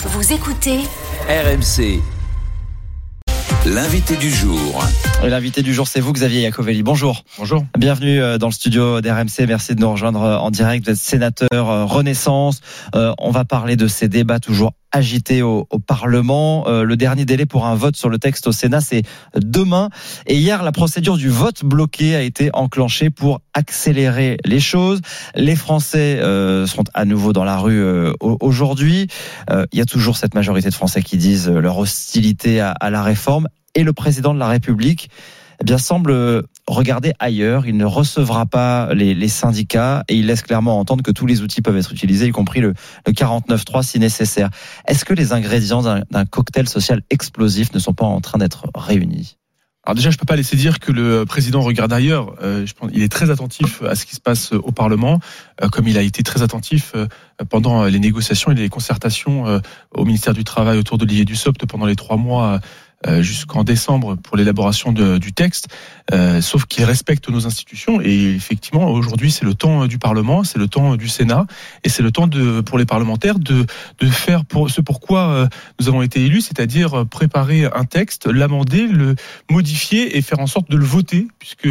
Vous écoutez RMC. L'invité du jour. L'invité du jour, c'est vous, Xavier Iacovelli. Bonjour. Bonjour. Bienvenue euh, dans le studio d'RMC. Merci de nous rejoindre euh, en direct. Vous êtes sénateur euh, Renaissance. Euh, on va parler de ces débats toujours agités au, au Parlement. Euh, le dernier délai pour un vote sur le texte au Sénat, c'est demain. Et hier, la procédure du vote bloqué a été enclenchée pour accélérer les choses. Les Français euh, sont à nouveau dans la rue euh, au- aujourd'hui. Euh, Il y a toujours cette majorité de Français qui disent euh, leur hostilité à, à la réforme. Et le président de la République eh bien, semble euh, regarder ailleurs. Il ne recevra pas les, syndicats et il laisse clairement entendre que tous les outils peuvent être utilisés, y compris le, le 49.3 si nécessaire. Est-ce que les ingrédients d'un cocktail social explosif ne sont pas en train d'être réunis? Alors déjà, je peux pas laisser dire que le président regarde ailleurs. Euh, il est très attentif à ce qui se passe au Parlement, euh, comme il a été très attentif euh, pendant les négociations et les concertations euh, au ministère du Travail autour d'Olivier Dussopt pendant les trois mois euh, jusqu'en décembre pour l'élaboration du texte. Euh, sauf qu'il respecte nos institutions et effectivement, aujourd'hui, c'est le temps du Parlement, c'est le temps du Sénat et c'est le temps de, pour les parlementaires de, de faire pour ce pourquoi euh, nous avons été élus, c'est-à-dire préparer un texte, l'amender, le modifier et faire en sorte de le voter, puisque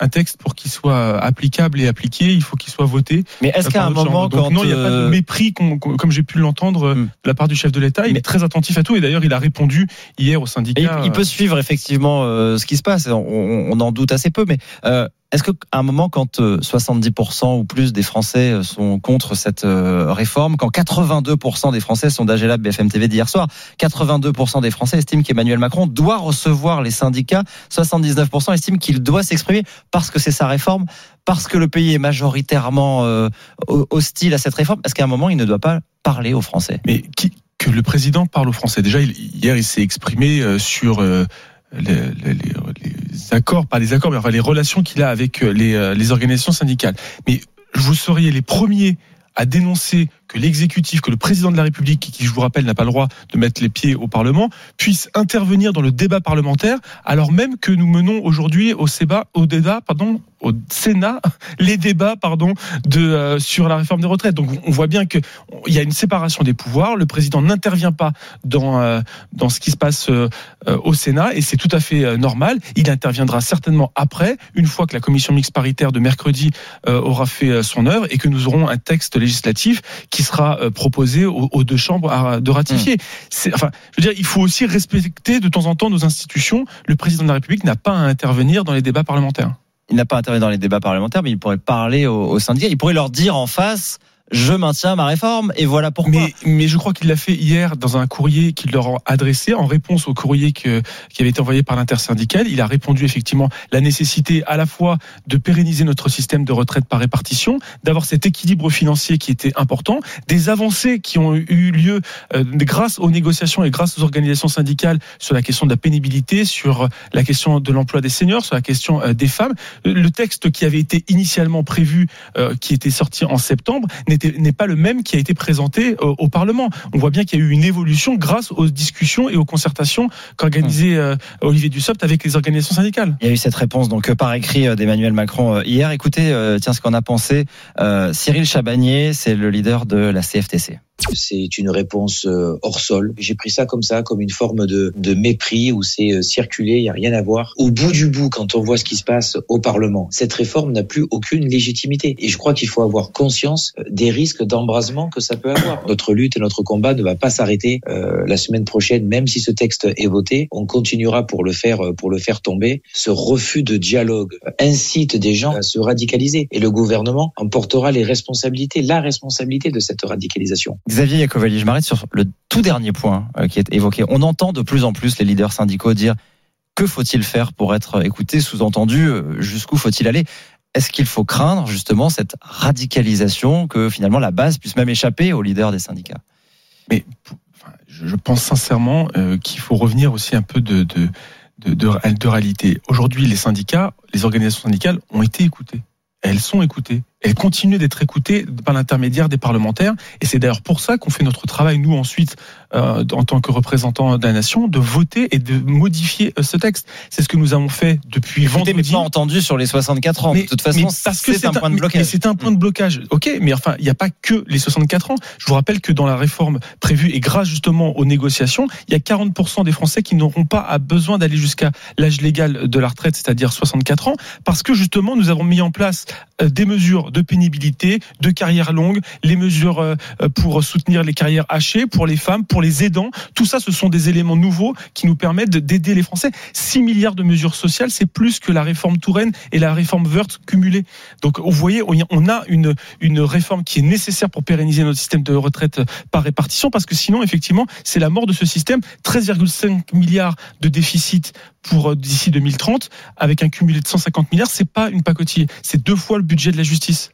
un texte pour qu'il soit applicable et appliqué, il faut qu'il soit voté. Mais est-ce euh, qu'à un moment. Donc quand non, il n'y a pas de euh, mépris, comme j'ai pu l'entendre euh, Hmm. de la part du chef de l'État. Il Mais- est très attentif à tout et d'ailleurs, il a répondu hier au syndicat. il peut suivre effectivement euh, ce qui se passe. On, on- on en doute assez peu, mais euh, est-ce qu'à un moment, quand euh, 70% ou plus des Français euh, sont contre cette euh, réforme, quand 82% des Français sont d'âge Lab BFM TV d'hier soir, 82% des Français estiment qu'Emmanuel Macron doit recevoir les syndicats, 79% estiment qu'il doit s'exprimer parce que c'est sa réforme, parce que le pays est majoritairement euh, ho- hostile à cette réforme. Est-ce qu'à un moment, il ne doit pas parler aux Français? Mais que le président parle aux Français? Déjà, hier, il s'est exprimé euh, sur euh, les, les- accords, pas les accords, mais enfin les relations qu'il a avec euh, les, euh, les organisations syndicales. Mais vous seriez les premiers à dénoncer que l'exécutif, que le président de la République, qui je vous rappelle n'a pas le droit de mettre les pieds au Parlement, puisse intervenir dans le débat parlementaire, alors même que nous menons aujourd'hui au Sénat, les débats, euh, sur la réforme des retraites. Donc on voit bien que il y a une séparation des pouvoirs. Le président n'intervient pas dans euh, ce qui se passe euh, au Sénat et c'est tout à fait normal. Il interviendra certainement après, une fois que la commission mixte paritaire de mercredi aura fait son œuvre et que nous aurons un texte législatif qui sera euh, proposé aux, aux deux chambres à- de ratifier. C'est enfin, je veux dire, il faut aussi respecter de temps en temps nos institutions. Le président de la République n'a pas à intervenir dans les débats parlementaires. il n'a pas intervenu dans les débats parlementaires, mais il pourrait parler aux, aux syndicats. Il pourrait leur dire en face je maintiens ma réforme et voilà pourquoi. Mais, mais je crois qu'il l'a fait hier dans un courrier qu'il leur a adressé en réponse au courrier que, qui avait été envoyé par l'intersyndicale. Il a répondu effectivement la nécessité à la fois de pérenniser notre système de retraite par répartition, d'avoir cet équilibre financier qui était important, des avancées qui ont eu lieu euh, grâce aux négociations et grâce aux organisations syndicales sur la question de la pénibilité, sur la question de l'emploi des seniors, sur la question euh, des femmes. Le texte qui avait été initialement prévu, euh, qui était sorti en septembre, n'était- n'est pas le même qui a été présenté au, Parlement. On voit bien qu'il y a eu une évolution grâce aux discussions et aux concertations qu'organisait euh, Olivier Dussopt avec les organisations syndicales. Il y a eu cette réponse donc euh, par écrit euh, d'Emmanuel Macron hier. Écoutez, tiens ce qu'en a pensé Cyril Chabagnier, c'est le leader de la CFTC. C'est une réponse euh, hors sol. J'ai pris ça comme ça, comme une forme de, de mépris où c'est euh, circulé, il n'y a rien à voir. Au bout du bout, quand on voit ce qui se passe au Parlement, cette réforme n'a plus aucune légitimité. Et je crois qu'il faut avoir conscience euh, des risques d'embrasement que ça peut avoir. Notre lutte et notre combat ne va pas s'arrêter euh, la semaine prochaine, même si ce texte est voté. On continuera pour le faire, pour le faire tomber. Ce refus de dialogue incite des gens à se radicaliser. Et le gouvernement en portera les responsabilités, la responsabilité de cette radicalisation. Xavier Iacovelli, je m'arrête sur le tout dernier point euh, qui est évoqué. On entend de plus en plus les leaders syndicaux dire que faut-il faire pour être écouté, sous-entendu, euh, jusqu'où faut-il aller? Est-ce qu'il faut craindre justement cette radicalisation que finalement la base puisse même échapper aux leaders des syndicats? Mais je pense sincèrement euh, qu'il faut revenir aussi un peu de, de réalité. Aujourd'hui, les syndicats, les organisations syndicales ont été écoutées. Elles sont écoutées. Elle continue d'être écoutée par l'intermédiaire des parlementaires. Et c'est d'ailleurs pour ça qu'on fait notre travail, nous, ensuite, euh, en tant que représentants de la nation, de voter et de modifier euh, ce texte. C'est ce que nous avons fait depuis Écoutez, vendredi. mais pas entendu sur les 64 ans. Mais- de toute façon, c'est un point de blocage. C'est un point de blocage. Ok, mais enfin, il n'y a pas que les 64 ans. Je vous rappelle que dans la réforme prévue et grâce justement aux négociations, il y a 40% des Français qui n'auront pas besoin d'aller jusqu'à l'âge légal de la retraite, c'est-à-dire 64 ans, parce que justement nous avons mis en place des mesures de pénibilité, de carrière longue, les mesures euh, pour soutenir les carrières hachées, pour les femmes, pour les aidants. Tout ça, ce sont des éléments nouveaux qui nous permettent de- d'aider les Français. 6 milliards de mesures sociales, c'est plus que la réforme Touraine et la réforme Wörth cumulées. Donc, vous voyez, on a une, une réforme qui est nécessaire pour pérenniser notre système de retraite par répartition, parce que sinon, effectivement, c'est la mort de ce système. 13,5 milliards de déficit pour euh, d'ici 2030, avec un cumulé de 150 milliards, c'est pas une pacotille. C'est deux fois le budget de la justice.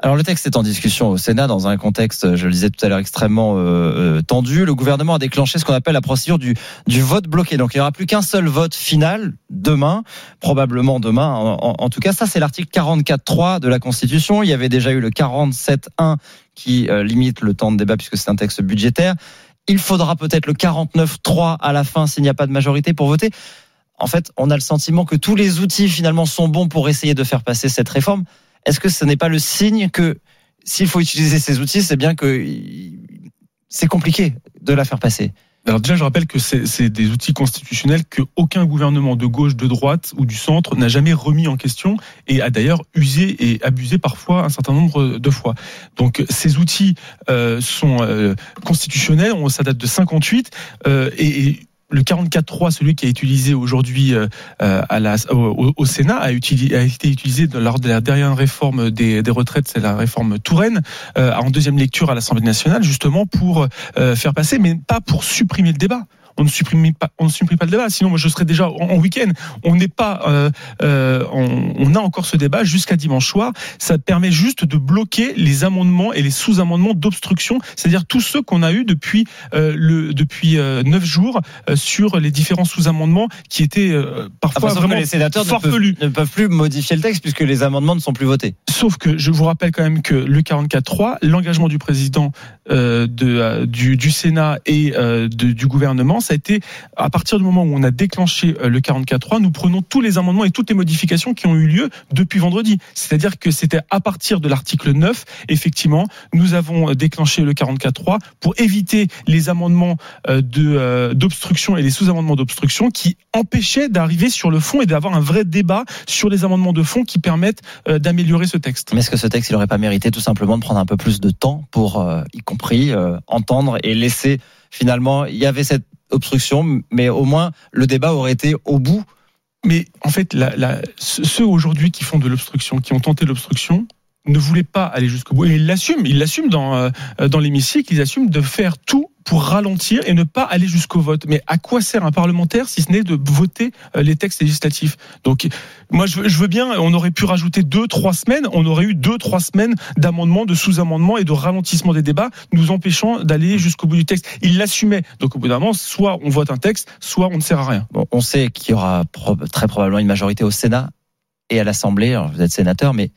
Alors le texte est en discussion au Sénat dans un contexte, je le disais tout à l'heure, extrêmement euh, euh, tendu. Le gouvernement a déclenché ce qu'on appelle la procédure du, vote bloqué. Donc il n'y aura plus qu'un seul vote final demain, probablement demain. En, tout cas, ça c'est l'article 44.3 de la Constitution. Il y avait déjà eu le 47.1 qui limite le temps de débat puisque c'est un texte budgétaire. Il faudra peut-être le 49.3 à la fin s'il n'y a pas de majorité pour voter. En fait, on a le sentiment que tous les outils finalement sont bons pour essayer de faire passer cette réforme. Est-ce que ce n'est pas le signe que s'il faut utiliser ces outils, c'est bien que c'est compliqué de la faire passer? Alors déjà, je rappelle que c'est des outils constitutionnels que aucun gouvernement de gauche, de droite ou du centre n'a jamais remis en question et a d'ailleurs usé et abusé parfois un certain nombre de fois. Donc ces outils euh, sont euh, constitutionnels, on, ça date de 58 euh, et le 44.3, celui qui est utilisé aujourd'hui euh, euh, au, Sénat, a, utilisé, a été utilisé lors de la dernière réforme des, retraites, c'est la réforme Touraine, euh, en deuxième lecture à l'Assemblée nationale, justement pour faire passer, mais pas pour supprimer le débat. On ne supprime pas, on ne supprime pas le débat. Sinon, moi, je serais déjà en, en week-end. On n'est pas, euh, euh, on, on, a encore ce débat jusqu'à dimanche soir. Ça permet juste de bloquer les amendements et les sous-amendements d'obstruction, c'est-à-dire tous ceux qu'on a eu depuis euh, le depuis neuf jours euh, sur les différents sous-amendements qui étaient euh, parfois vraiment les sénateurs. Ne, peuvent, ne peuvent plus modifier le texte puisque les amendements ne sont plus votés. Sauf que je vous rappelle quand même que le 44.3, l'engagement du président euh, de, du, du, Sénat et euh, de, du gouvernement, ça a été à partir du moment où on a déclenché euh, le 44.3, nous prenons tous les amendements et toutes les modifications qui ont eu lieu depuis vendredi. C'est-à-dire que c'était à partir de l'article 9, effectivement, nous avons déclenché le 44.3 pour éviter les amendements euh, d'obstruction et les sous-amendements d'obstruction qui empêchaient d'arriver sur le fond et d'avoir un vrai débat sur les amendements de fond qui permettent euh, d'améliorer ce texte. Mais est-ce que ce texte, il n'aurait pas mérité tout simplement de prendre un peu plus de temps pour, euh, y compris, euh, entendre et laisser finalement, il y avait cette obstruction, mais au moins le débat aurait été au bout. Mais en fait, ceux aujourd'hui qui font de l'obstruction, qui ont tenté l'obstruction, ne voulaient pas aller jusqu'au bout. Et ils l'assument, ils l'assument dans, euh, dans l'hémicycle, ils assument de faire tout pour ralentir et ne pas aller jusqu'au vote. Mais à quoi sert un parlementaire si ce n'est de voter euh, les textes législatifs? Donc, moi, je veux, bien, on aurait pu rajouter deux, trois semaines, on aurait eu deux, trois semaines d'amendements, de sous-amendements et de ralentissement des débats, nous empêchant d'aller jusqu'au bout du texte. Ils l'assumaient. Donc, au bout d'un moment, soit on vote un texte, soit on ne sert à rien. Bon, on sait qu'il y aura très probablement une majorité au Sénat et à l'Assemblée. Vous êtes sénateur, mais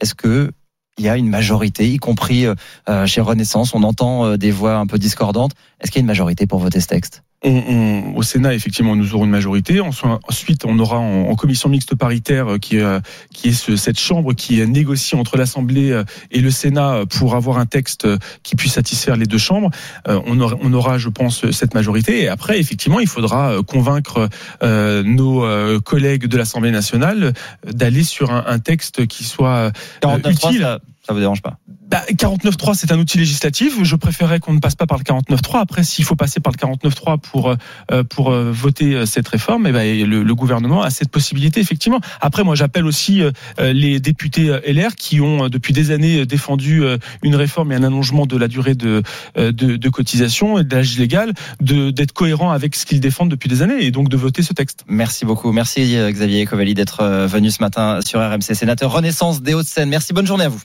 est-ce que il y a une majorité, y compris euh, chez Renaissance, on entend euh, des voix un peu discordantes. Est-ce qu'il y a une majorité pour voter ce texte? On, on, au Sénat, effectivement, nous aurons une majorité. Ensuite, on aura en, en commission mixte paritaire, qui, euh, qui est ce, cette chambre qui négocie entre l'Assemblée et le Sénat pour avoir un texte qui puisse satisfaire les deux chambres. Euh, on, aura, on aura, je pense, cette majorité. Et après, effectivement, il faudra convaincre euh, nos collègues de l'Assemblée nationale d'aller sur un, un, texte qui soit 49, utile. Ça, ça vous dérange pas? Bah, 49.3, c'est un outil législatif. Je préférais qu'on ne passe pas par le 49.3. Après, s'il faut passer par le 49.3 pour euh, pour euh, voter cette réforme, et ben le, le, gouvernement a cette possibilité effectivement. Après, moi, j'appelle aussi euh, les députés LR qui ont depuis des années défendu une réforme et un allongement de la durée de de, de cotisation et de l'âge légal, d'être cohérent avec ce qu'ils défendent depuis des années et donc de voter ce texte. Merci beaucoup. Merci Xavier Covali d'être venu ce matin sur RMC, sénateur Renaissance des Hauts-de-Seine. Merci. Bonne journée à vous.